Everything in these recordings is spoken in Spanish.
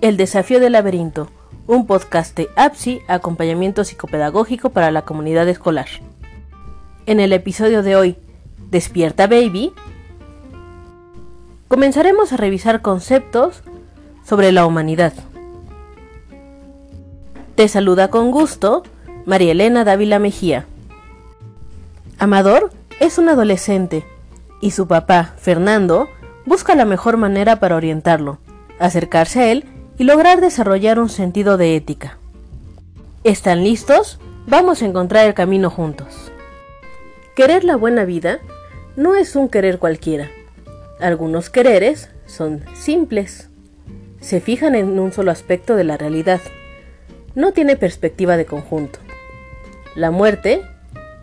El desafío del laberinto, un podcast de APSI, acompañamiento psicopedagógico para la comunidad escolar. En el episodio de hoy, Despierta Baby, comenzaremos a revisar conceptos sobre la humanidad. Te saluda con gusto María Elena Dávila Mejía. Amador es un adolescente y su papá, Fernando, busca la mejor manera para orientarlo, acercarse a él y lograr desarrollar un sentido de ética. ¿Están listos? Vamos a encontrar el camino juntos. Querer la buena vida no es un querer cualquiera. Algunos quereres son simples. Se fijan en un solo aspecto de la realidad. No tiene perspectiva de conjunto. La muerte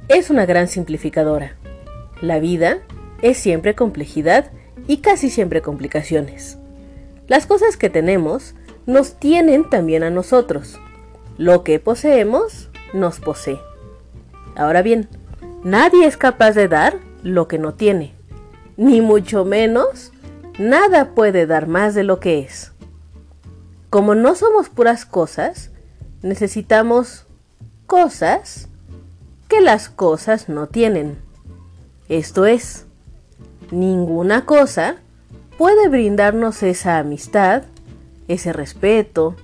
es una gran simplificadora. La vida es siempre complejidad y casi siempre complicaciones. Las cosas que tenemos nos tienen también a nosotros. Lo que poseemos nos posee. Ahora bien, nadie es capaz de dar lo que no tiene, ni mucho menos nada puede dar más de lo que es. Como no somos puras cosas, necesitamos cosas que las cosas no tienen. Esto es, ninguna cosa puede brindarnos esa amistad, ese respeto,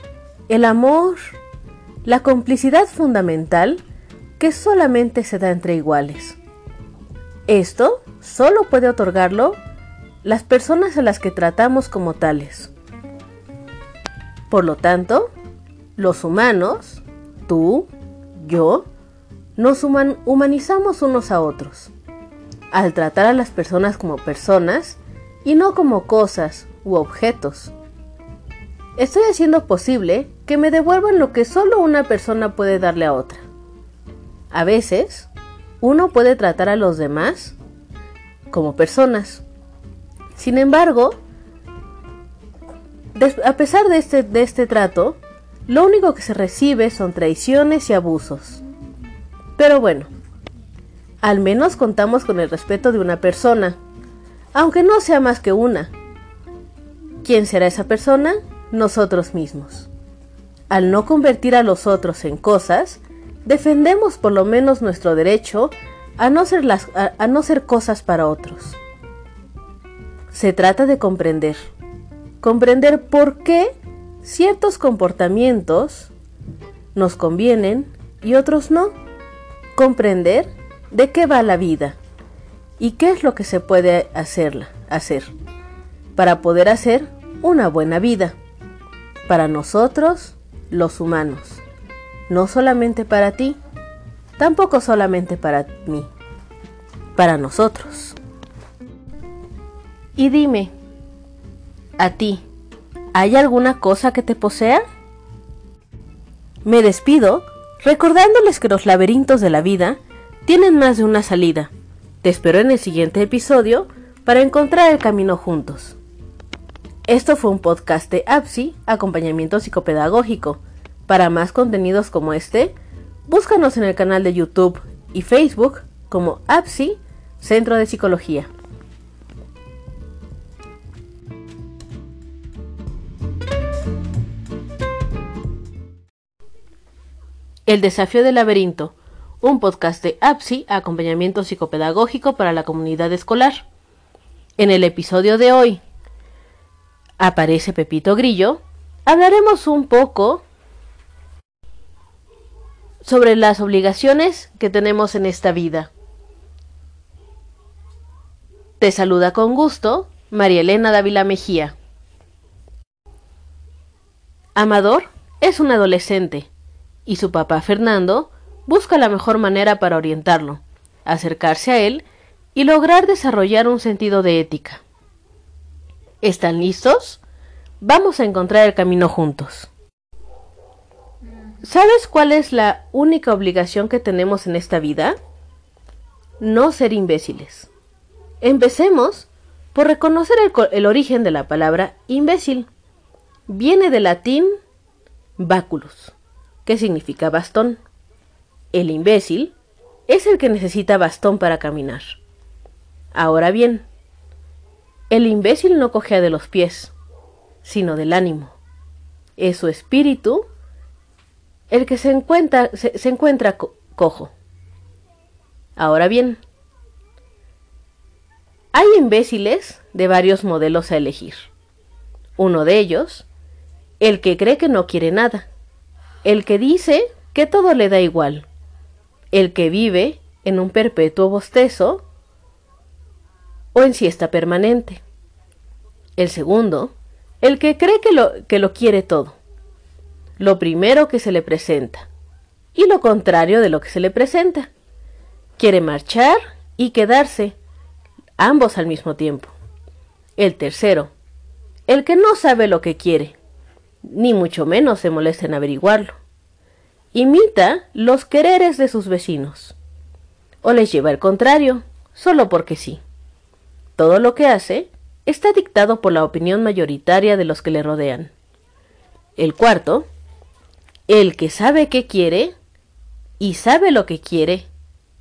el amor, la complicidad fundamental que solamente se da entre iguales. Esto solo puede otorgarlo las personas a las que tratamos como tales. Por lo tanto, los humanos, tú, yo, nos humanizamos unos a otros. Al tratar a las personas como personas y no como cosas u objetos. Estoy haciendo posible que me devuelvan lo que solo una persona puede darle a otra. A veces, uno puede tratar a los demás como personas. Sin embargo, a pesar de este, de este trato, lo único que se recibe son traiciones y abusos. Pero bueno, al menos contamos con el respeto de una persona, aunque no sea más que una. ¿Quién será esa persona? Nosotros mismos. Al no convertir a los otros en cosas, defendemos por lo menos nuestro derecho a no ser, las, a, no ser cosas para otros. Se trata de comprender. Comprender por qué ciertos comportamientos nos convienen y otros no. Comprender de qué va la vida y qué es lo que se puede hacerla, hacer para poder hacer una buena vida para nosotros, los humanos. No solamente para ti, tampoco solamente para mí, para nosotros. Y dime, a ti, ¿hay alguna cosa que te posea? Me despido recordándoles que los laberintos de la vida tienen más de una salida. Te espero en el siguiente episodio para encontrar el camino juntos. Esto fue un podcast de APSI, acompañamiento psicopedagógico. Para más contenidos como este, búscanos en el canal de YouTube y Facebook como APSI, Centro de Psicología. El desafío del laberinto, un podcast de APSI, acompañamiento psicopedagógico para la comunidad escolar. En el episodio de hoy, aparece Pepito Grillo, hablaremos un poco sobre las obligaciones que tenemos en esta vida. Te saluda con gusto María Elena Dávila Mejía. Amador es un adolescente y su papá Fernando busca la mejor manera para orientarlo, acercarse a él y lograr desarrollar un sentido de ética. ¿Están listos? Vamos a encontrar el camino juntos. ¿Sabes cuál es la única obligación que tenemos en esta vida? No ser imbéciles. Empecemos por reconocer el, origen de la palabra imbécil. Viene del latín baculus, que significa bastón. El imbécil es el que necesita bastón para caminar. Ahora bien, el imbécil no cogea de los pies, sino del ánimo. es su espíritu el que se encuentra, se, encuentra cojo. Ahora bien, hay imbéciles de varios modelos a elegir. Uno de ellos, el que cree que no quiere nada, el que dice que todo le da igual, el que vive en un perpetuo bostezo o en siesta permanente. El segundo, el que cree que lo, que lo quiere todo, lo primero que se le presenta y lo contrario de lo que se le presenta. Quiere marchar y quedarse, ambos al mismo tiempo. El tercero, el que no sabe lo que quiere, ni mucho menos se molesta en averiguarlo. Imita los quereres de sus vecinos, o les lleva el contrario, solo porque sí. Todo lo que hace está dictado por la opinión mayoritaria de los que le rodean. El cuarto, el que sabe qué quiere y sabe lo que quiere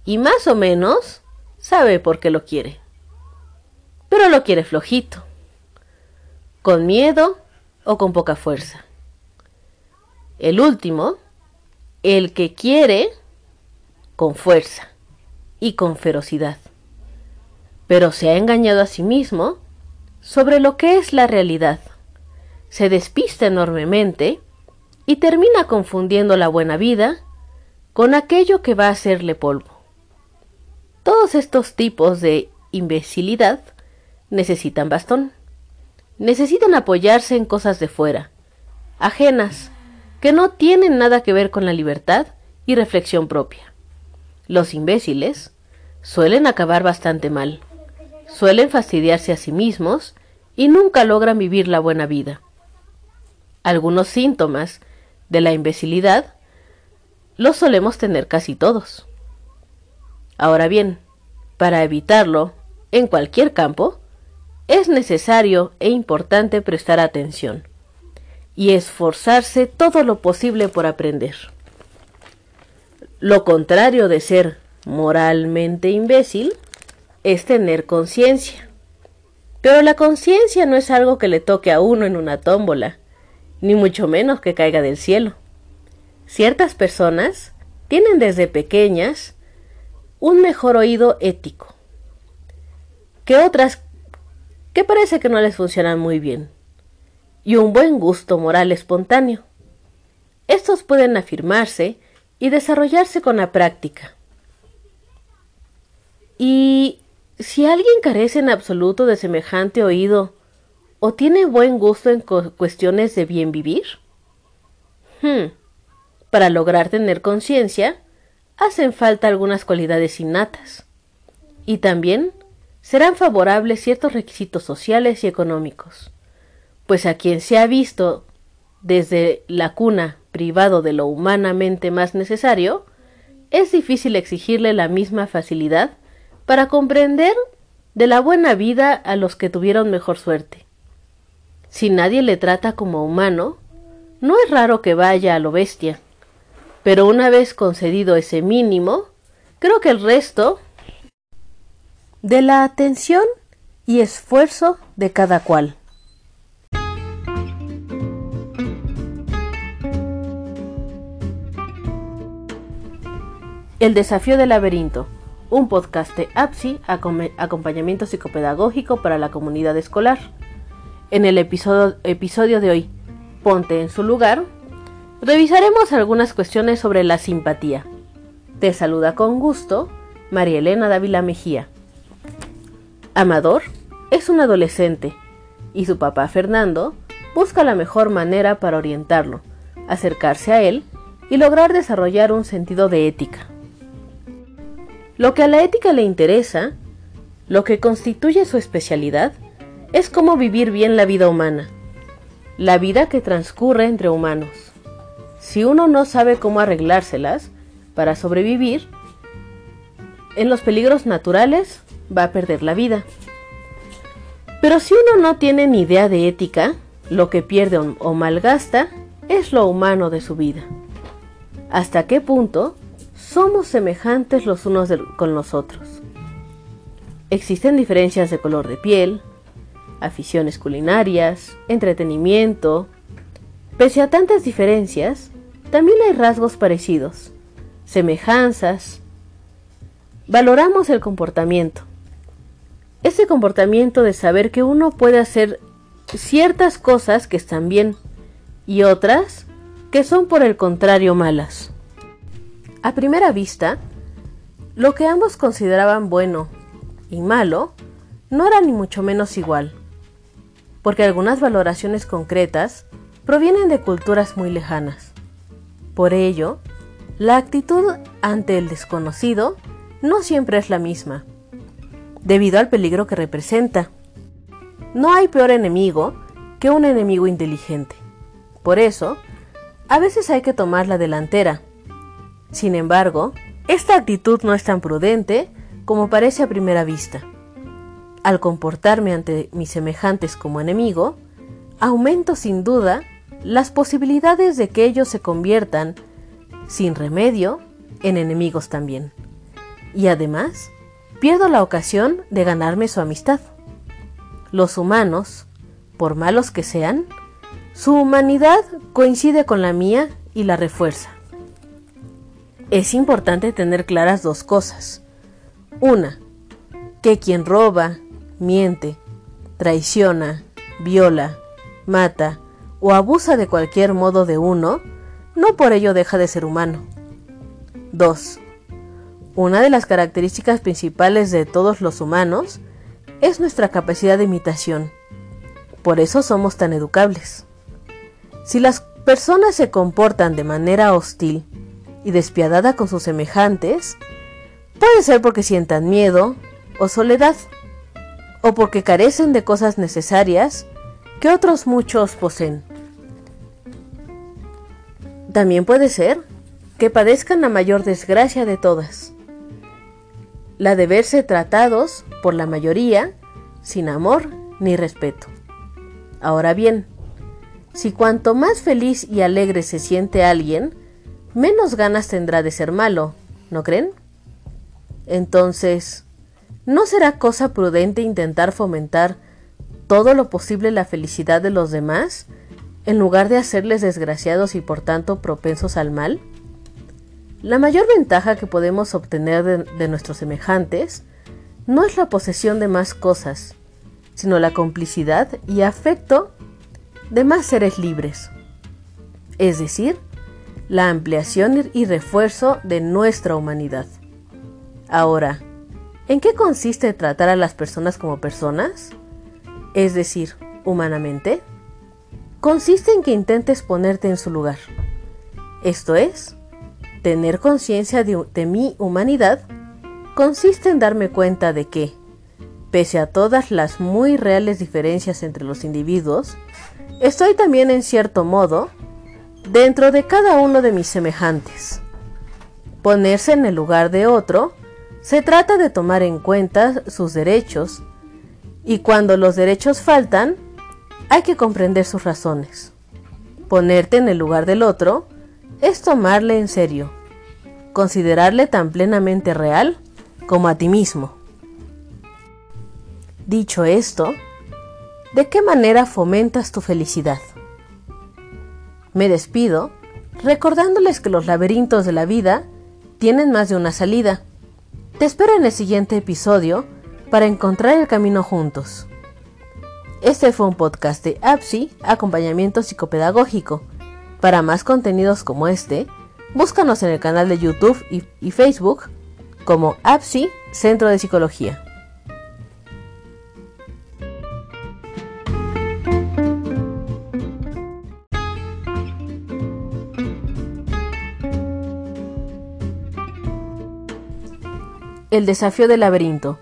y más o menos sabe por qué lo quiere. Pero lo quiere flojito, con miedo o con poca fuerza. El último, el que quiere con fuerza y con ferocidad pero se ha engañado a sí mismo sobre lo que es la realidad. Se despista enormemente y termina confundiendo la buena vida con aquello que va a hacerle polvo. Todos estos tipos de imbecilidad necesitan bastón. Necesitan apoyarse en cosas de fuera, ajenas, que no tienen nada que ver con la libertad y reflexión propia. Los imbéciles suelen acabar bastante mal suelen fastidiarse a sí mismos y nunca logran vivir la buena vida. Algunos síntomas de la imbecilidad los solemos tener casi todos. Ahora bien, para evitarlo, en cualquier campo, es necesario e importante prestar atención y esforzarse todo lo posible por aprender. Lo contrario de ser moralmente imbécil es tener conciencia. Pero la conciencia no es algo que le toque a uno en una tómbola, ni mucho menos que caiga del cielo. Ciertas personas tienen desde pequeñas un mejor oído ético que otras que parece que no les funcionan muy bien, y un buen gusto moral espontáneo. Estos pueden afirmarse y desarrollarse con la práctica. Y si alguien carece en absoluto de semejante oído, ¿o tiene buen gusto en cuestiones de bien vivir? Hmm. Para lograr tener conciencia, hacen falta algunas cualidades innatas. Y también serán favorables ciertos requisitos sociales y económicos, pues a quien se ha visto desde la cuna privado de lo humanamente más necesario, es difícil exigirle la misma facilidad para comprender de la buena vida a los que tuvieron mejor suerte. Si nadie le trata como humano, no es raro que vaya a lo bestia, pero una vez concedido ese mínimo, creo que el resto de la atención y esfuerzo de cada cual. El desafío del laberinto un podcast de APSI, acompañamiento psicopedagógico para la comunidad escolar. En el episodio, episodio de hoy, Ponte en su lugar, revisaremos algunas cuestiones sobre la simpatía. Te saluda con gusto María Elena Dávila Mejía. Amador es un adolescente y su papá Fernando busca la mejor manera para orientarlo, acercarse a él y lograr desarrollar un sentido de ética. Lo que a la ética le interesa, lo que constituye su especialidad, es cómo vivir bien la vida humana, la vida que transcurre entre humanos. Si uno no sabe cómo arreglárselas para sobrevivir, en los peligros naturales va a perder la vida. Pero si uno no tiene ni idea de ética, lo que pierde o malgasta es lo humano de su vida. ¿Hasta qué punto somos semejantes los unos con los otros. Existen diferencias de color de piel, aficiones culinarias, entretenimiento, Pese a tantas diferencias, también hay rasgos parecidos, semejanzas. Valoramos el comportamiento. Ese comportamiento de saber que uno puede hacer ciertas cosas que están bien y otras que son por el contrario malas. A primera vista, lo que ambos consideraban bueno y malo no era ni mucho menos igual, porque algunas valoraciones concretas provienen de culturas muy lejanas. Por ello, la actitud ante el desconocido no siempre es la misma, debido al peligro que representa. No hay peor enemigo que un enemigo inteligente. Por eso, a veces hay que tomar la delantera. Sin embargo, esta actitud no es tan prudente como parece a primera vista. Al comportarme ante mis semejantes como enemigo, aumento sin duda las posibilidades de que ellos se conviertan, sin remedio, en enemigos también. Y además, pierdo la ocasión de ganarme su amistad. Los humanos, por malos que sean, su humanidad coincide con la mía y la refuerza. Es importante tener claras dos cosas. Una, que quien roba, miente, traiciona, viola, mata o abusa de cualquier modo de uno, no por ello deja de ser humano. 2. Una de las características principales de todos los humanos es nuestra capacidad de imitación. Por eso somos tan educables. Si las personas se comportan de manera hostil y despiadada con sus semejantes, puede ser porque sientan miedo o soledad, o porque carecen de cosas necesarias que otros muchos poseen. También puede ser que padezcan la mayor desgracia de todas, la de verse tratados por la mayoría sin amor ni respeto. Ahora bien, si cuanto más feliz y alegre se siente alguien, menos ganas tendrá de ser malo, ¿no creen? Entonces, ¿no será cosa prudente intentar fomentar todo lo posible la felicidad de los demás, en lugar de hacerles desgraciados y por tanto propensos al mal? La mayor ventaja que podemos obtener de, nuestros semejantes no es la posesión de más cosas, sino la complicidad y afecto de más seres libres, es decir, la ampliación y refuerzo de nuestra humanidad. Ahora, ¿en qué consiste tratar a las personas como personas? Es decir, humanamente. Consiste en que intentes ponerte en su lugar. Esto es, tener conciencia de, mi humanidad consiste en darme cuenta de que, pese a todas las muy reales diferencias entre los individuos, Estoy también en cierto modo dentro de cada uno de mis semejantes. Ponerse en el lugar de otro se trata de tomar en cuenta sus derechos y cuando los derechos faltan hay que comprender sus razones. Ponerte en el lugar del otro es tomarle en serio, considerarle tan plenamente real como a ti mismo. Dicho esto, ¿De qué manera fomentas tu felicidad? Me despido recordándoles que los laberintos de la vida tienen más de una salida. Te espero en el siguiente episodio para encontrar el camino juntos. Este fue un podcast de APSI, acompañamiento psicopedagógico. Para más contenidos como este, búscanos en el canal de YouTube y, Facebook como APSI Centro de Psicología. El desafío del laberinto,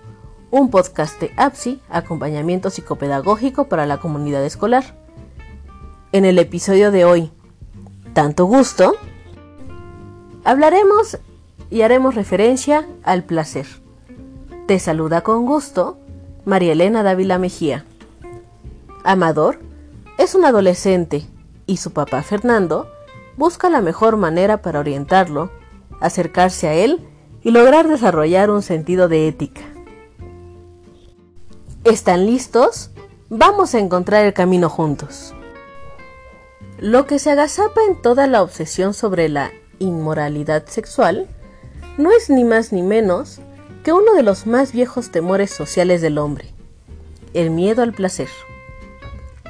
un podcast de APSI, acompañamiento psicopedagógico para la comunidad escolar. En el episodio de hoy, tanto gusto, hablaremos y haremos referencia al placer. Te saluda con gusto María Elena Dávila Mejía. Amador es un adolescente y su papá Fernando busca la mejor manera para orientarlo, acercarse a él y lograr desarrollar un sentido de ética. ¿Están listos? Vamos a encontrar el camino juntos. Lo que se agazapa en toda la obsesión sobre la inmoralidad sexual no es ni más ni menos que uno de los más viejos temores sociales del hombre, el miedo al placer.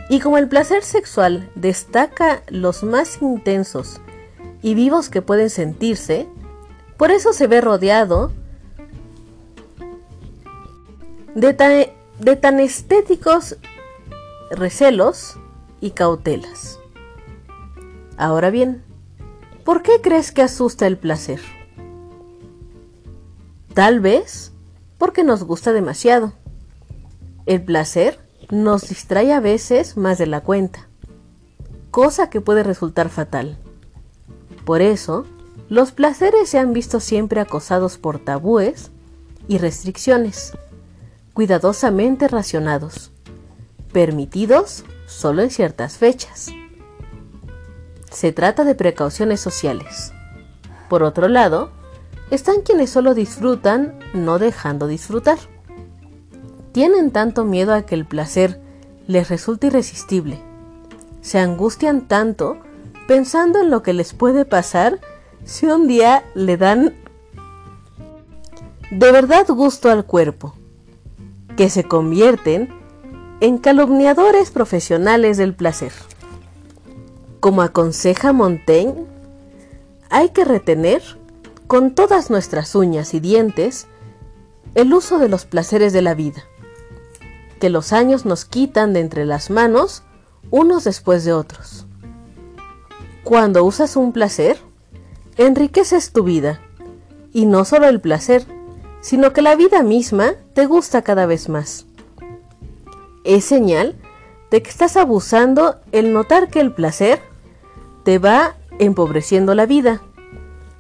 Y como el placer sexual destaca los más intensos y vivos que pueden sentirse, por eso se ve rodeado de tan, estéticos recelos y cautelas. Ahora bien, ¿por qué crees que asusta el placer? Tal vez porque nos gusta demasiado. El placer nos distrae a veces más de la cuenta, cosa que puede resultar fatal. Por eso, los placeres se han visto siempre acosados por tabúes y restricciones, cuidadosamente racionados, permitidos solo en ciertas fechas. Se trata de precauciones sociales. Por otro lado, están quienes solo disfrutan no dejando disfrutar. Tienen tanto miedo a que el placer les resulte irresistible. Se angustian tanto pensando en lo que les puede pasar si un día le dan de verdad gusto al cuerpo, que se convierten en calumniadores profesionales del placer. Como aconseja Montaigne, hay que retener con todas nuestras uñas y dientes el uso de los placeres de la vida, que los años nos quitan de entre las manos unos después de otros. Cuando usas un placer, enriqueces tu vida, y no solo el placer, sino que la vida misma te gusta cada vez más. Es señal de que estás abusando el notar que el placer te va empobreciendo la vida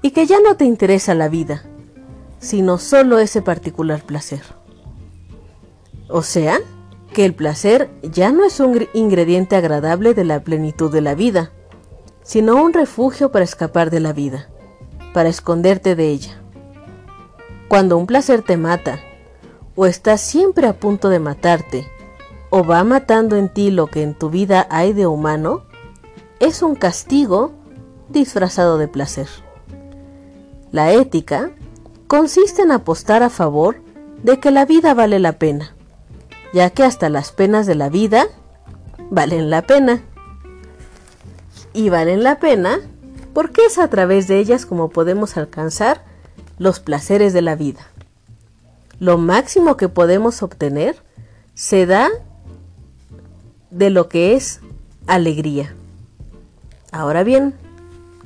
y que ya no te interesa la vida, sino solo ese particular placer. O sea, que el placer ya no es un ingrediente agradable de la plenitud de la vida, sino un refugio para escapar de la vida, para esconderte de ella. Cuando un placer te mata, o estás siempre a punto de matarte, o va matando en ti lo que en tu vida hay de humano, es un castigo disfrazado de placer. La ética consiste en apostar a favor de que la vida vale la pena, ya que hasta las penas de la vida valen la pena. Y valen la pena porque es a través de ellas como podemos alcanzar los placeres de la vida. Lo máximo que podemos obtener se da de lo que es alegría. Ahora bien,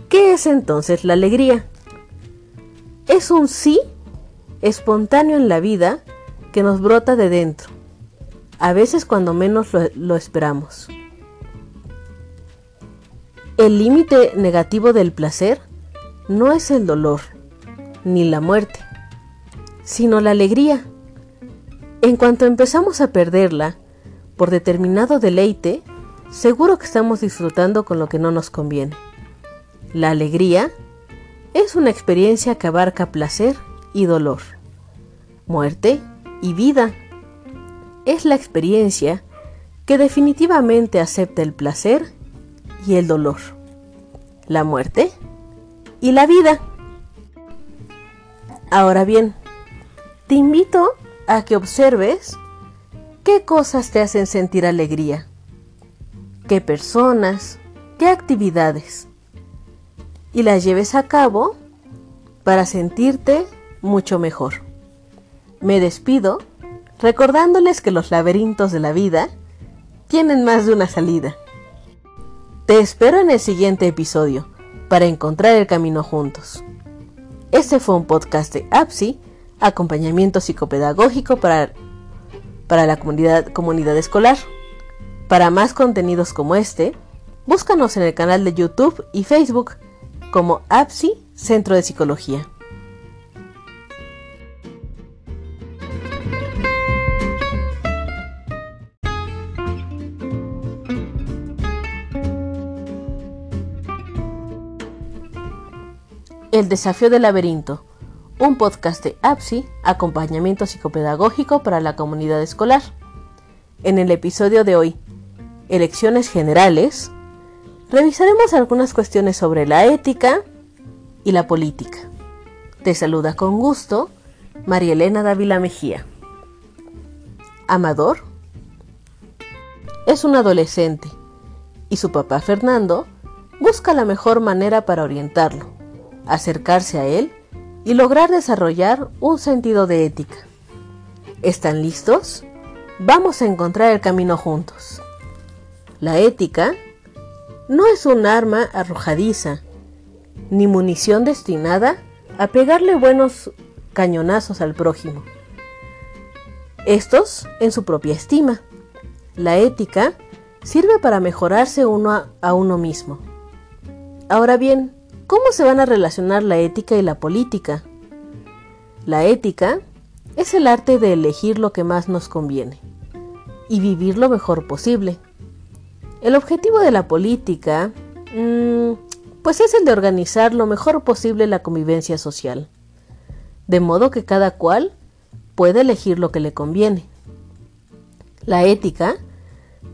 ¿qué es entonces la alegría? Es un sí espontáneo en la vida que nos brota de dentro, a veces cuando menos lo, esperamos. El límite negativo del placer no es el dolor ni la muerte, sino la alegría. En cuanto empezamos a perderla por determinado deleite, seguro que estamos disfrutando con lo que no nos conviene. La alegría es una experiencia que abarca placer y dolor, muerte y vida. Es la experiencia que definitivamente acepta el placer y el dolor, la muerte y la vida. Ahora bien, te invito a que observes qué cosas te hacen sentir alegría qué personas, qué actividades y las lleves a cabo para sentirte mucho mejor. Me despido recordándoles que los laberintos de la vida tienen más de una salida. Te espero en el siguiente episodio para encontrar el camino juntos. Este fue un podcast de APSI, acompañamiento psicopedagógico para, para la comunidad, comunidad escolar. Para más contenidos como este, búscanos en el canal de YouTube y Facebook como APSI Centro de Psicología. El desafío del laberinto, un podcast de APSI, acompañamiento psicopedagógico para la comunidad escolar. En el episodio de hoy, elecciones generales, revisaremos algunas cuestiones sobre la ética y la política. Te saluda con gusto María Elena Dávila Mejía. Amador es un adolescente y su papá Fernando busca la mejor manera para orientarlo, acercarse a él y lograr desarrollar un sentido de ética. ¿Están listos? Vamos a encontrar el camino juntos. La ética no es un arma arrojadiza, ni munición destinada a pegarle buenos cañonazos al prójimo. Estos en su propia estima. La ética sirve para mejorarse uno a uno mismo. Ahora bien, ¿cómo se van a relacionar la ética y la política? La ética es el arte de elegir lo que más nos conviene y vivir lo mejor posible. El objetivo de la política, mm, pues es el de organizar lo mejor posible la convivencia social, de modo que cada cual puede elegir lo que le conviene. La ética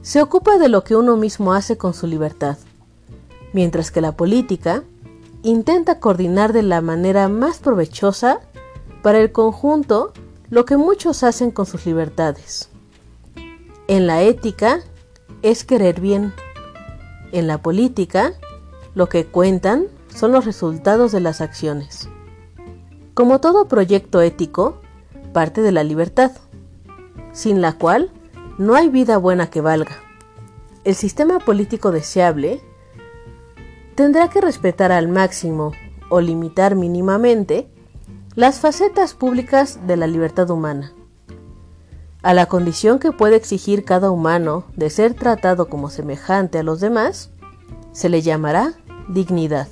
se ocupa de lo que uno mismo hace con su libertad, mientras que la política intenta coordinar de la manera más provechosa para el conjunto lo que muchos hacen con sus libertades. En la ética es querer bien. En la política, lo que cuentan son los resultados de las acciones. Como todo proyecto ético, parte de la libertad, sin la cual no hay vida buena que valga. El sistema político deseable tendrá que respetar al máximo o limitar mínimamente las facetas públicas de la libertad humana a la condición que puede exigir cada humano de ser tratado como semejante a los demás, se le llamará dignidad.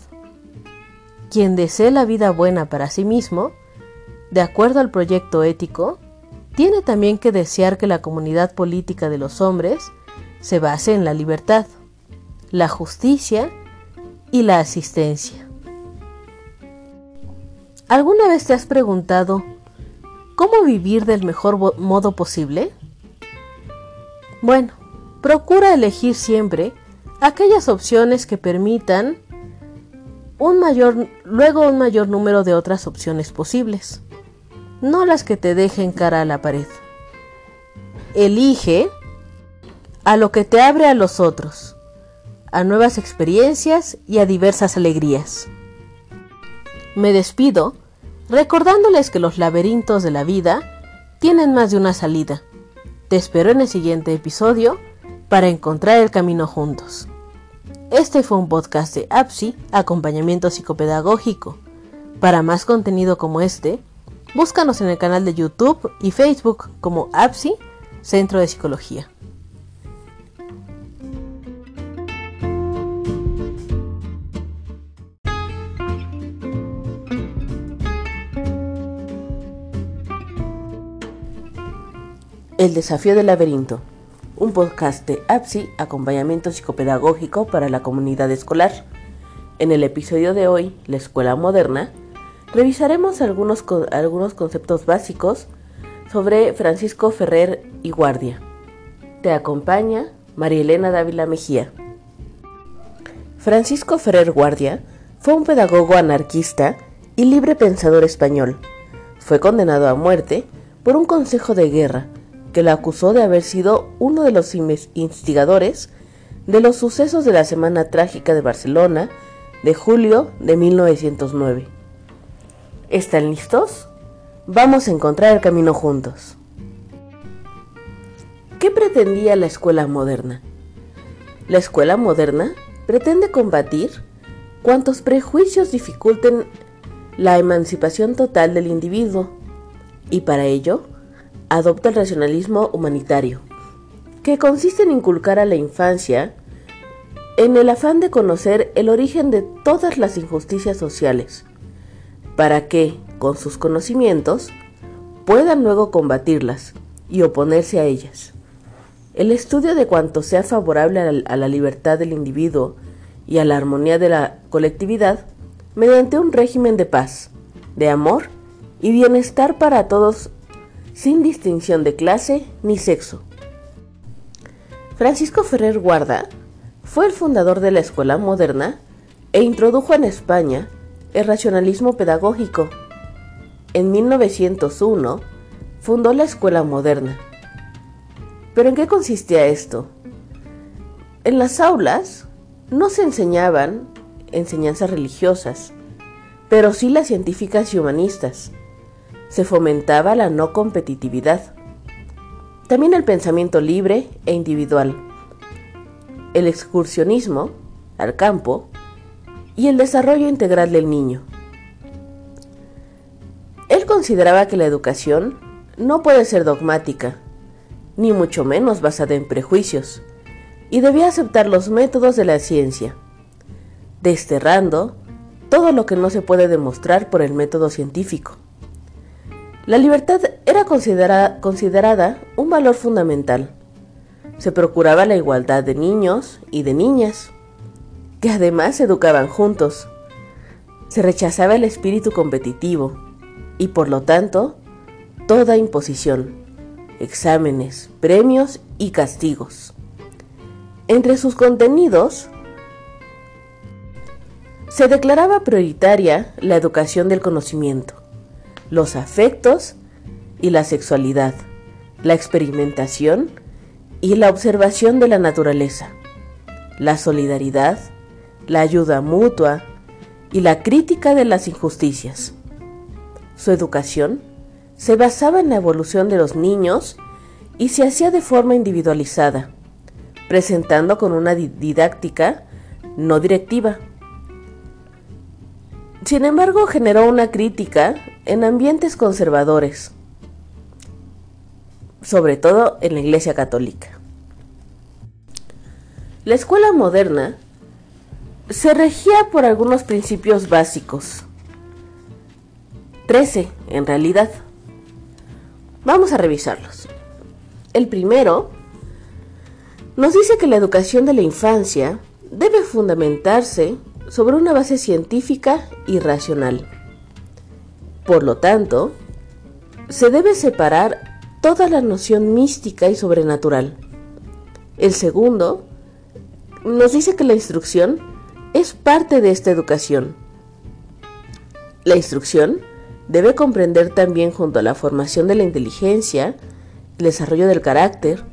Quien desee la vida buena para sí mismo, de acuerdo al proyecto ético, tiene también que desear que la comunidad política de los hombres se base en la libertad, la justicia y la asistencia. ¿Alguna vez te has preguntado ¿Cómo vivir del mejor modo posible? Bueno, procura elegir siempre aquellas opciones que permitan un mayor, luego un mayor número de otras opciones posibles, no las que te dejen cara a la pared. Elige a lo que te abre a los otros, a nuevas experiencias y a diversas alegrías. Me despido recordándoles que los laberintos de la vida tienen más de una salida. Te espero en el siguiente episodio para encontrar el camino juntos. Este fue un podcast de APSI, acompañamiento psicopedagógico. Para más contenido como este, búscanos en el canal de YouTube y Facebook como APSI, Centro de Psicología. El desafío del laberinto, un podcast de APSI, acompañamiento psicopedagógico para la comunidad escolar. En el episodio de hoy, La Escuela Moderna, revisaremos algunos, algunos conceptos básicos sobre Francisco Ferrer y Guardia. Te acompaña María Elena Dávila Mejía. Francisco Ferrer Guardia fue un pedagogo anarquista y libre pensador español. Fue condenado a muerte por un consejo de guerra que la acusó de haber sido uno de los instigadores de los sucesos de la Semana Trágica de Barcelona de julio de 1909. ¿Están listos? Vamos a encontrar el camino juntos. ¿Qué pretendía la escuela moderna? La escuela moderna pretende combatir cuantos prejuicios dificulten la emancipación total del individuo y para ello adopta el racionalismo humanitario, que consiste en inculcar a la infancia en el afán de conocer el origen de todas las injusticias sociales, para que, con sus conocimientos, puedan luego combatirlas y oponerse a ellas. El estudio de cuanto sea favorable a la, libertad del individuo y a la armonía de la colectividad mediante un régimen de paz, de amor y bienestar para todos sin distinción de clase ni sexo. Francisco Ferrer Guarda fue el fundador de la escuela moderna e introdujo en España el racionalismo pedagógico. En 1901 fundó la escuela moderna. ¿Pero en qué consistía esto? En las aulas no se enseñaban enseñanzas religiosas, pero sí las científicas y humanistas. Se fomentaba la no competitividad. También el pensamiento libre e individual. El excursionismo al campo y el desarrollo integral del niño. Él consideraba que la educación no puede ser dogmática, ni mucho menos basada en prejuicios, y debía aceptar los métodos de la ciencia, desterrando todo lo que no se puede demostrar por el método científico. La libertad era considerada un valor fundamental. Se procuraba la igualdad de niños y de niñas, que además se educaban juntos. Se rechazaba el espíritu competitivo y por lo tanto toda imposición, exámenes, premios y castigos. Entre sus contenidos se declaraba prioritaria la educación del conocimiento, los afectos y la sexualidad, la experimentación y la observación de la naturaleza, la solidaridad, la ayuda mutua y la crítica de las injusticias. Su educación se basaba en la evolución de los niños y se hacía de forma individualizada presentando con una didáctica no directiva. Sin embargo, generó una crítica en ambientes conservadores, sobre todo en la Iglesia Católica. La escuela moderna se regía por algunos principios básicos. Trece, en realidad. Vamos a revisarlos. El primero nos dice que la educación de la infancia debe fundamentarse sobre una base científica y racional. Por lo tanto, se debe separar toda la noción mística y sobrenatural. El segundo nos dice que la instrucción es parte de esta educación. La instrucción debe comprender también junto a la formación de la inteligencia, el desarrollo del carácter,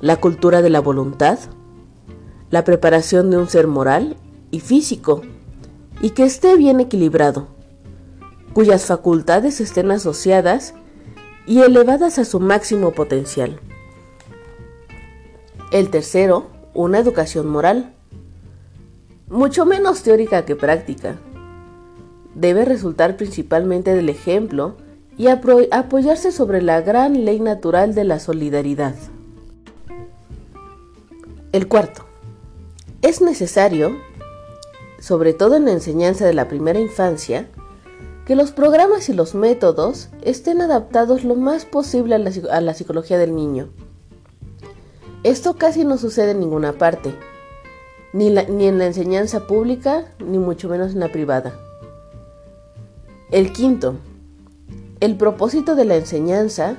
la cultura de la voluntad, la preparación de un ser moral y físico, y que esté bien equilibrado, cuyas facultades estén asociadas y elevadas a su máximo potencial. El tercero, una educación moral, mucho menos teórica que práctica. Debe resultar principalmente del ejemplo y apoyarse sobre la gran ley natural de la solidaridad. El cuarto. Es necesario, sobre todo en la enseñanza de la primera infancia, que los programas y los métodos estén adaptados lo más posible a la, psicología del niño. Esto casi no sucede en ninguna parte, ni, ni en la enseñanza pública, ni mucho menos en la privada. El quinto. El propósito de la enseñanza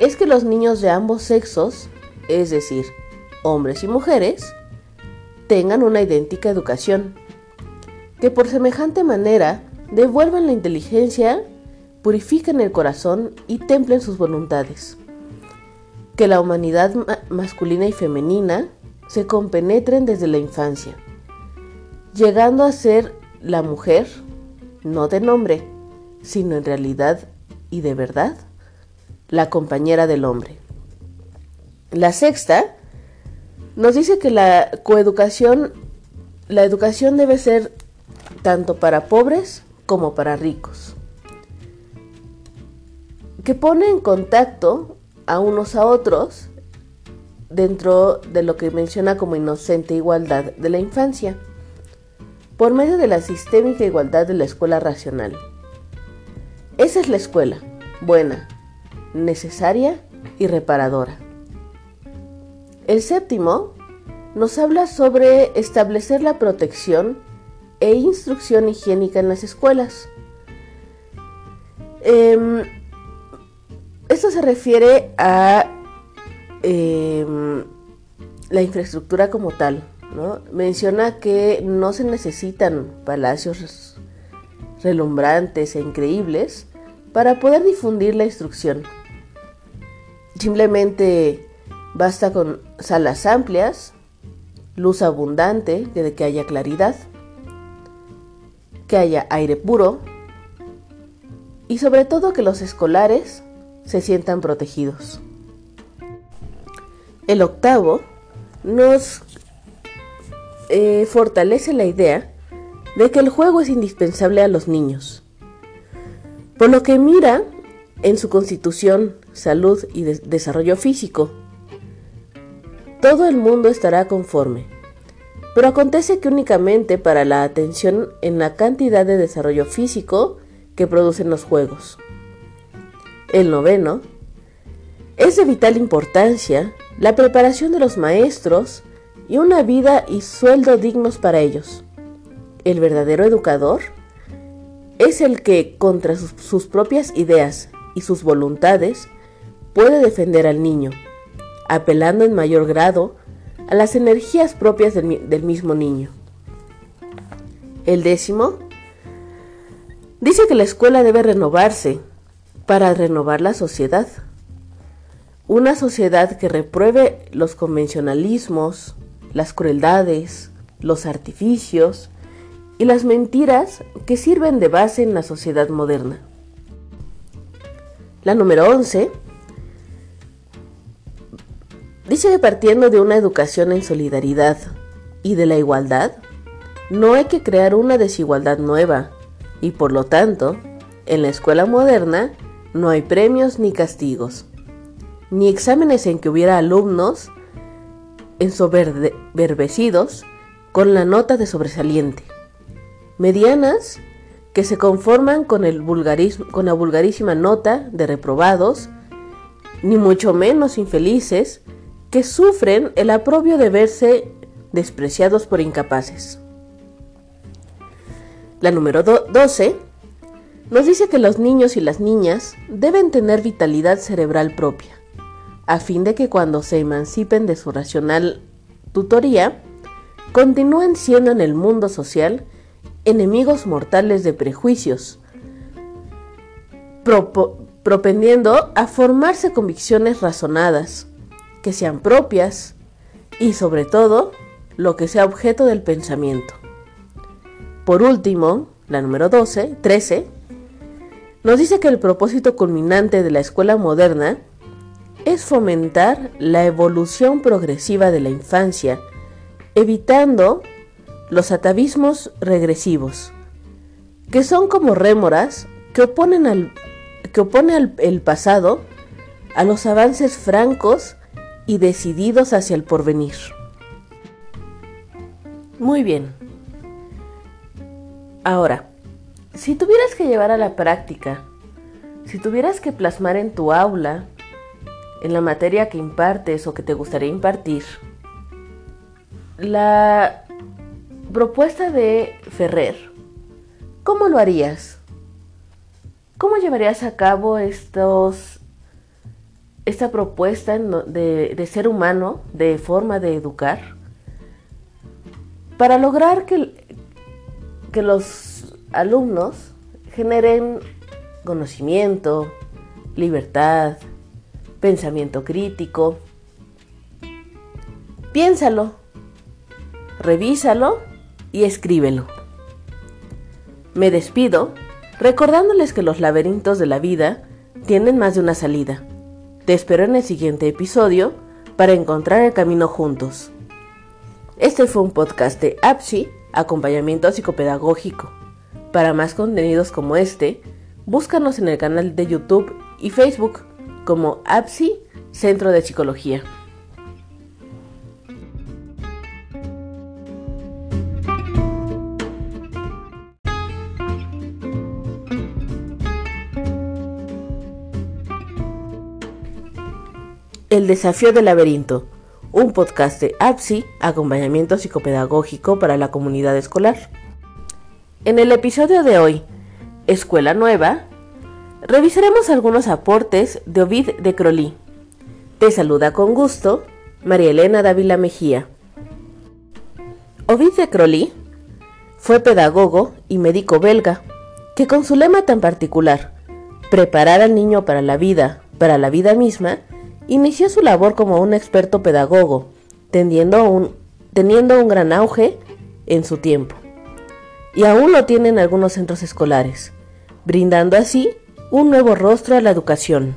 es que los niños de ambos sexos, es decir, hombres y mujeres, tengan una idéntica educación, que por semejante manera devuelvan la inteligencia, purifiquen el corazón y templen sus voluntades, que la humanidad masculina y femenina se compenetren desde la infancia, llegando a ser la mujer, no de nombre, sino en realidad y de verdad, la compañera del hombre. La sexta nos dice que la coeducación, la educación debe ser tanto para pobres como para ricos, que pone en contacto a unos a otros dentro de lo que menciona como inocente igualdad de la infancia, por medio de la sistémica igualdad de la escuela racional. Esa es la escuela, buena, necesaria y reparadora. El séptimo nos habla sobre establecer la protección e instrucción higiénica en las escuelas. Em, esto se refiere a em, la infraestructura como tal, menciona que no se necesitan palacios relumbrantes e increíbles para poder difundir la instrucción. Simplemente basta con salas amplias, luz abundante, de que haya claridad, que haya aire puro y sobre todo que los escolares se sientan protegidos. El octavo nos eh, fortalece la idea de que el juego es indispensable a los niños, por lo que mira en su constitución, salud y desarrollo físico. Todo el mundo estará conforme, pero acontece que únicamente para la atención en la cantidad de desarrollo físico que producen los juegos. El noveno es de vital importancia la preparación de los maestros y una vida y sueldo dignos para ellos. El verdadero educador es el que, contra sus, propias ideas y sus voluntades, puede defender al niño, apelando en mayor grado a las energías propias del, mismo niño. El décimo dice que la escuela debe renovarse para renovar la sociedad. Una sociedad que repruebe los convencionalismos, las crueldades, los artificios y las mentiras que sirven de base en la sociedad moderna. La número 11 dice que partiendo de una educación en solidaridad y de la igualdad, no hay que crear una desigualdad nueva y por lo tanto, en la escuela moderna no hay premios ni castigos, ni exámenes en que hubiera alumnos ensoberbecidos con la nota de sobresaliente, medianas que se conforman con, con la vulgarísima nota de reprobados, ni mucho menos infelices que sufren el aprobio de verse despreciados por incapaces. La número 12 nos dice que los niños y las niñas deben tener vitalidad cerebral propia a fin de que cuando se emancipen de su racional tutoría, continúen siendo en el mundo social enemigos mortales de prejuicios, propendiendo a formarse convicciones razonadas, que sean propias y sobre todo lo que sea objeto del pensamiento. Por último, la número 12, 13, nos dice que el propósito culminante de la escuela moderna es fomentar la evolución progresiva de la infancia, evitando los atavismos regresivos, que son como rémoras que oponen al que opone el pasado a los avances francos y decididos hacia el porvenir. Muy bien. Ahora, si tuvieras que llevar a la práctica, si tuvieras que plasmar en tu aula en la materia que impartes o que te gustaría impartir, la propuesta de Ferrer, ¿cómo lo harías? ¿Cómo llevarías a cabo estos, esta propuesta de, ser humano, de forma de educar, para lograr que, que los alumnos generen conocimiento, libertad, pensamiento crítico. Piénsalo, revísalo y escríbelo. Me despido recordándoles que los laberintos de la vida tienen más de una salida. Te espero en el siguiente episodio para encontrar el camino juntos. Este fue un podcast de APSI, acompañamiento psicopedagógico. Para más contenidos como este, búscanos en el canal de YouTube y Facebook como APSI, Centro de Psicología. El desafío del laberinto, un podcast de APSI, acompañamiento psicopedagógico para la comunidad escolar. En el episodio de hoy, Escuela Nueva, Revisaremos algunos aportes de Ovid de Crolí. Te saluda con gusto María Elena Dávila Mejía. Ovid de Crowley fue pedagogo y médico belga, que con su lema tan particular, preparar al niño para la vida, para la vida misma, inició su labor como un experto pedagogo, teniendo un, teniendo un gran auge en su tiempo. Y aún lo tienen algunos centros escolares, brindando así un nuevo rostro a la educación.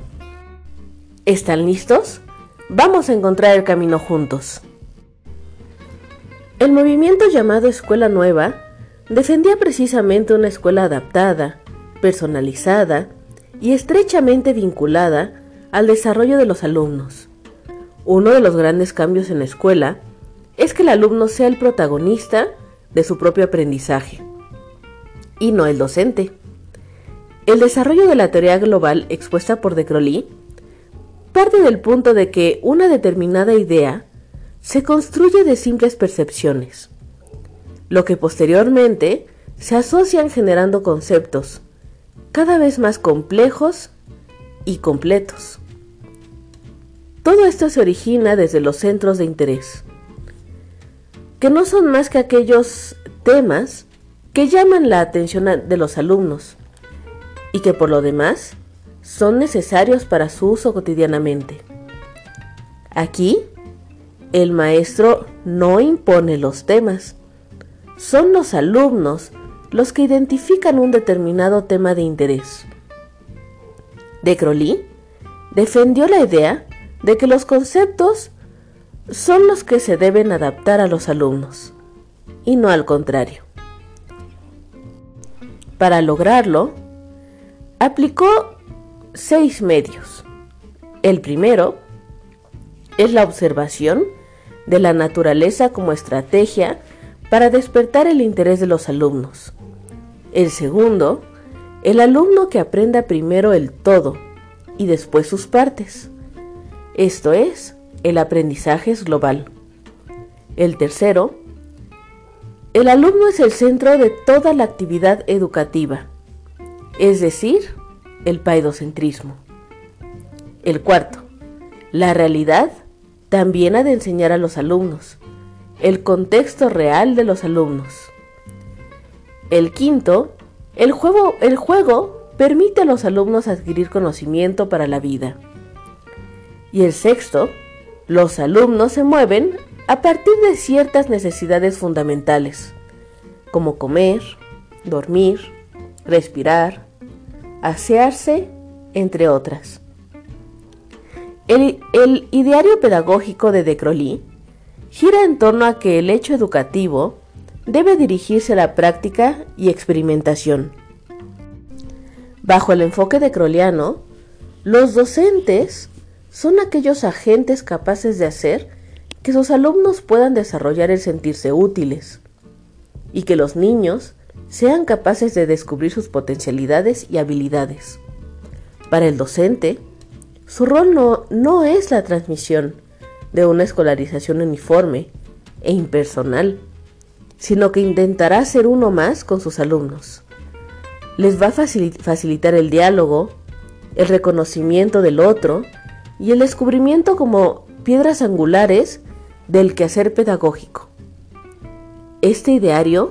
¿Están listos? Vamos a encontrar el camino juntos. El movimiento llamado Escuela Nueva defendía precisamente una escuela adaptada, personalizada y estrechamente vinculada al desarrollo de los alumnos. Uno de los grandes cambios en la escuela es que el alumno sea el protagonista de su propio aprendizaje y no el docente. El desarrollo de la teoría global expuesta por De Crowley parte del punto de que una determinada idea se construye de simples percepciones, lo que posteriormente se asocian generando conceptos cada vez más complejos y completos. Todo esto se origina desde los centros de interés, que no son más que aquellos temas que llaman la atención de los alumnos y que por lo demás son necesarios para su uso cotidianamente. Aquí, el maestro no impone los temas, son los alumnos los que identifican un determinado tema de interés. De Crowley defendió la idea de que los conceptos son los que se deben adaptar a los alumnos y no al contrario. Para lograrlo, aplicó seis medios. El primero es la observación de la naturaleza como estrategia para despertar el interés de los alumnos. El segundo, el alumno que aprenda primero el todo y después sus partes. Esto es, el aprendizaje es global. El tercero, el alumno es el centro de toda la actividad educativa, es decir, el paidocentrismo. El cuarto, la realidad también ha de enseñar a los alumnos, el contexto real de los alumnos. El quinto, el juego, el juego permite a los alumnos adquirir conocimiento para la vida. Y el sexto, los alumnos se mueven a partir de ciertas necesidades fundamentales, como comer, dormir, respirar, asearse, entre otras. El, ideario pedagógico de De gira en torno a que el hecho educativo debe dirigirse a la práctica y experimentación. Bajo el enfoque de Croliano, los docentes son aquellos agentes capaces de hacer que sus alumnos puedan desarrollar el sentirse útiles y que los niños sean capaces de descubrir sus potencialidades y habilidades. Para el docente, su rol no, no es la transmisión, de una escolarización uniforme e impersonal, sino que intentará ser uno más con sus alumnos. Les va a facilitar el diálogo, el reconocimiento del otro y el descubrimiento como piedras angulares del quehacer pedagógico. Este ideario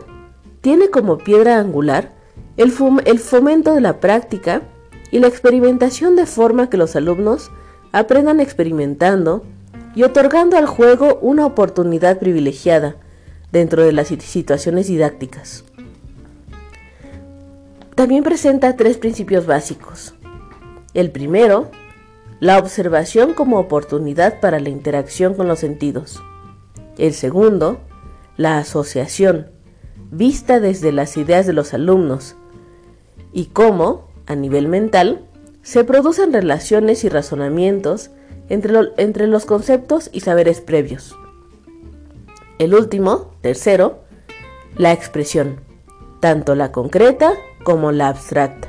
tiene como piedra angular el, el fomento de la práctica y la experimentación de forma que los alumnos aprendan experimentando y otorgando al juego una oportunidad privilegiada dentro de las situaciones didácticas. También presenta tres principios básicos. El primero, la observación como oportunidad para la interacción con los sentidos. El segundo, la asociación, vista desde las ideas de los alumnos y cómo, a nivel mental, se producen relaciones y razonamientos entre, los conceptos y saberes previos. El último, tercero, la expresión, tanto la concreta como la abstracta.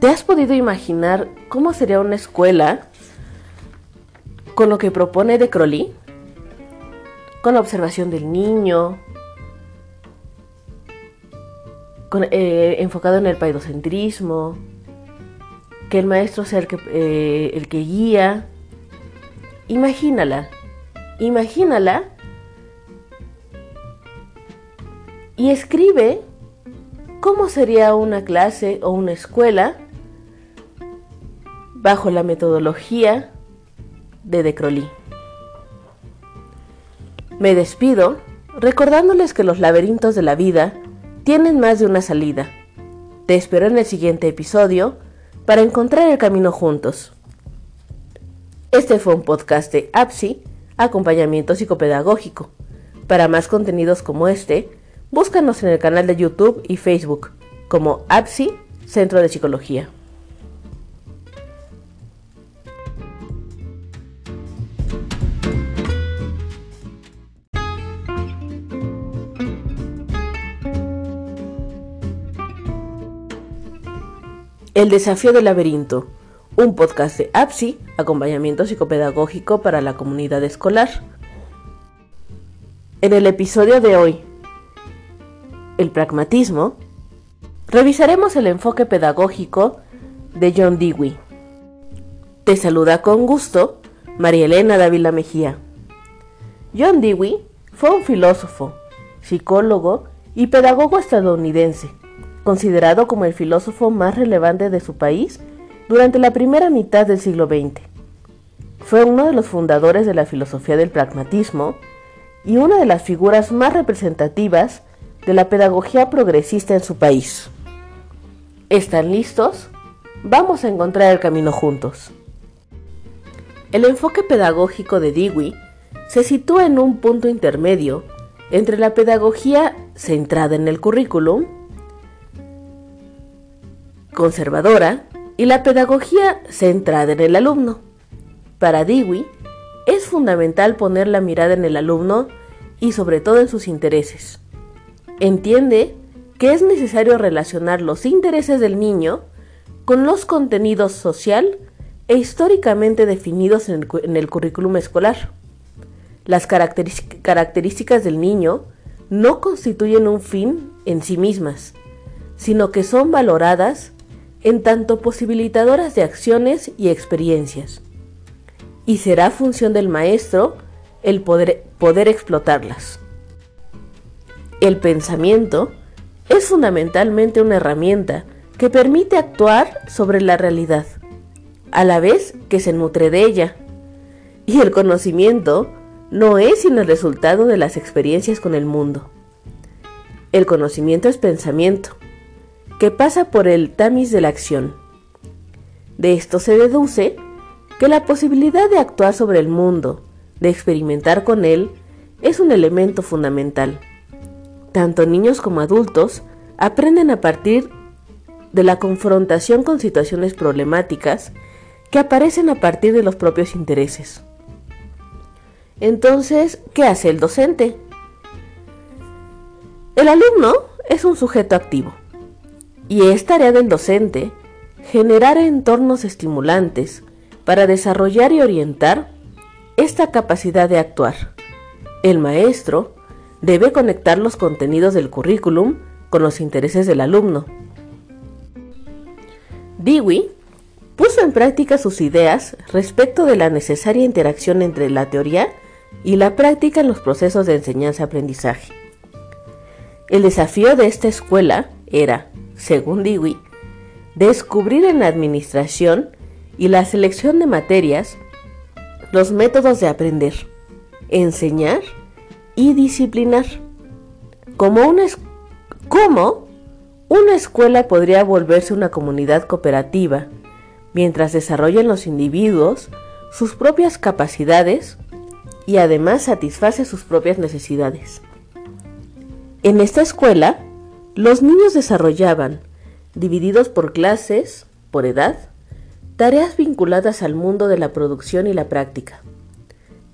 ¿Te has podido imaginar cómo sería una escuela con lo que propone De Crowley? Con la observación del niño, eh, enfocado en el paidocentrismo, que el maestro sea eh, el que guía. Imagínala, imagínala y escribe cómo sería una clase o una escuela bajo la metodología de De Crolí. Me despido recordándoles que los laberintos de la vida tienen más de una salida. Te espero en el siguiente episodio para encontrar el camino juntos. Este fue un podcast de APSI, acompañamiento psicopedagógico. Para más contenidos como este, búscanos en el canal de YouTube y Facebook como APSI, Centro de Psicología. El desafío del laberinto, un podcast de APSI, acompañamiento psicopedagógico para la comunidad escolar. En el episodio de hoy, el pragmatismo, revisaremos el enfoque pedagógico de John Dewey. Te saluda con gusto María Elena Dávila Mejía. John Dewey fue un filósofo, psicólogo y pedagogo estadounidense considerado como el filósofo más relevante de su país durante la primera mitad del siglo XX. Fue uno de los fundadores de la filosofía del pragmatismo y una de las figuras más representativas de la pedagogía progresista en su país. ¿Están listos? Vamos a encontrar el camino juntos. El enfoque pedagógico de Dewey se sitúa en un punto intermedio entre la pedagogía centrada en el currículum conservadora y la pedagogía centrada en el alumno. Para Dewey, es fundamental poner la mirada en el alumno y sobre todo en sus intereses. Entiende que es necesario relacionar los intereses del niño con los contenidos social e históricamente definidos en el, currículum escolar. Las características del niño no constituyen un fin en sí mismas, sino que son valoradas en tanto posibilitadoras de acciones y experiencias, y será función del maestro el poder, explotarlas. El pensamiento es fundamentalmente una herramienta que permite actuar sobre la realidad, a la vez que se nutre de ella. Y el conocimiento no es sino el resultado de las experiencias con el mundo. El conocimiento es pensamiento, que pasa por el tamiz de la acción. De esto se deduce que la posibilidad de actuar sobre el mundo, de experimentar con él, es un elemento fundamental. Tanto niños como adultos aprenden a partir de la confrontación con situaciones problemáticas que aparecen a partir de los propios intereses. Entonces, ¿qué hace el docente? El alumno es un sujeto activo y es tarea del docente generar entornos estimulantes para desarrollar y orientar esta capacidad de actuar. El maestro debe conectar los contenidos del currículum con los intereses del alumno. Dewey puso en práctica sus ideas respecto de la necesaria interacción entre la teoría y la práctica en los procesos de enseñanza-aprendizaje. El desafío de esta escuela era según Dewey, descubrir en la administración y la selección de materias los métodos de aprender, enseñar y disciplinar. Como una, ¿Cómo una escuela podría volverse una comunidad cooperativa mientras desarrollan los individuos sus propias capacidades y además satisface sus propias necesidades? En esta escuela, los niños desarrollaban, divididos por clases, por edad, tareas vinculadas al mundo de la producción y la práctica,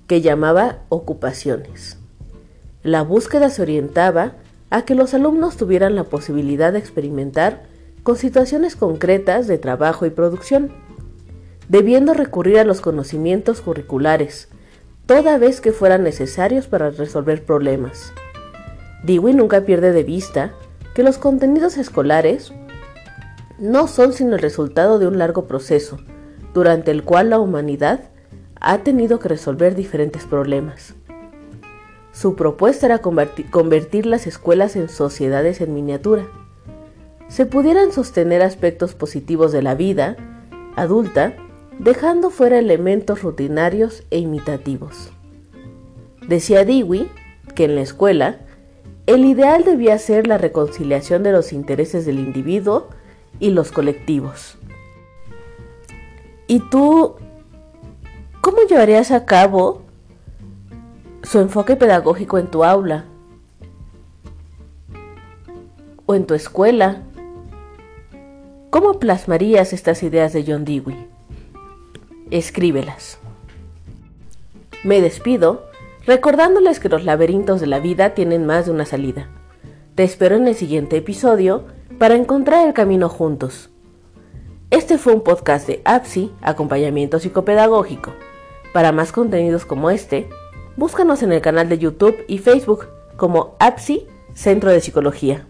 que llamaba ocupaciones. La búsqueda se orientaba a que los alumnos tuvieran la posibilidad de experimentar con situaciones concretas de trabajo y producción, debiendo recurrir a los conocimientos curriculares, toda vez que fueran necesarios para resolver problemas. Dewey nunca pierde de vista que los contenidos escolares no son sino el resultado de un largo proceso, durante el cual la humanidad ha tenido que resolver diferentes problemas. Su propuesta era convertir las escuelas en sociedades en miniatura. Se pudieran sostener aspectos positivos de la vida adulta, dejando fuera elementos rutinarios e imitativos. Decía Dewey que en la escuela el ideal debía ser la reconciliación de los intereses del individuo y los colectivos. ¿Y tú cómo llevarías a cabo su enfoque pedagógico en tu aula o en tu escuela. ¿Cómo plasmarías estas ideas de John Dewey? Escríbelas. Me despido recordándoles que los laberintos de la vida tienen más de una salida. Te espero en el siguiente episodio para encontrar el camino juntos. Este fue un podcast de APSI, acompañamiento psicopedagógico. Para más contenidos como este, Búscanos en el canal de YouTube y Facebook como APSI Centro de Psicología.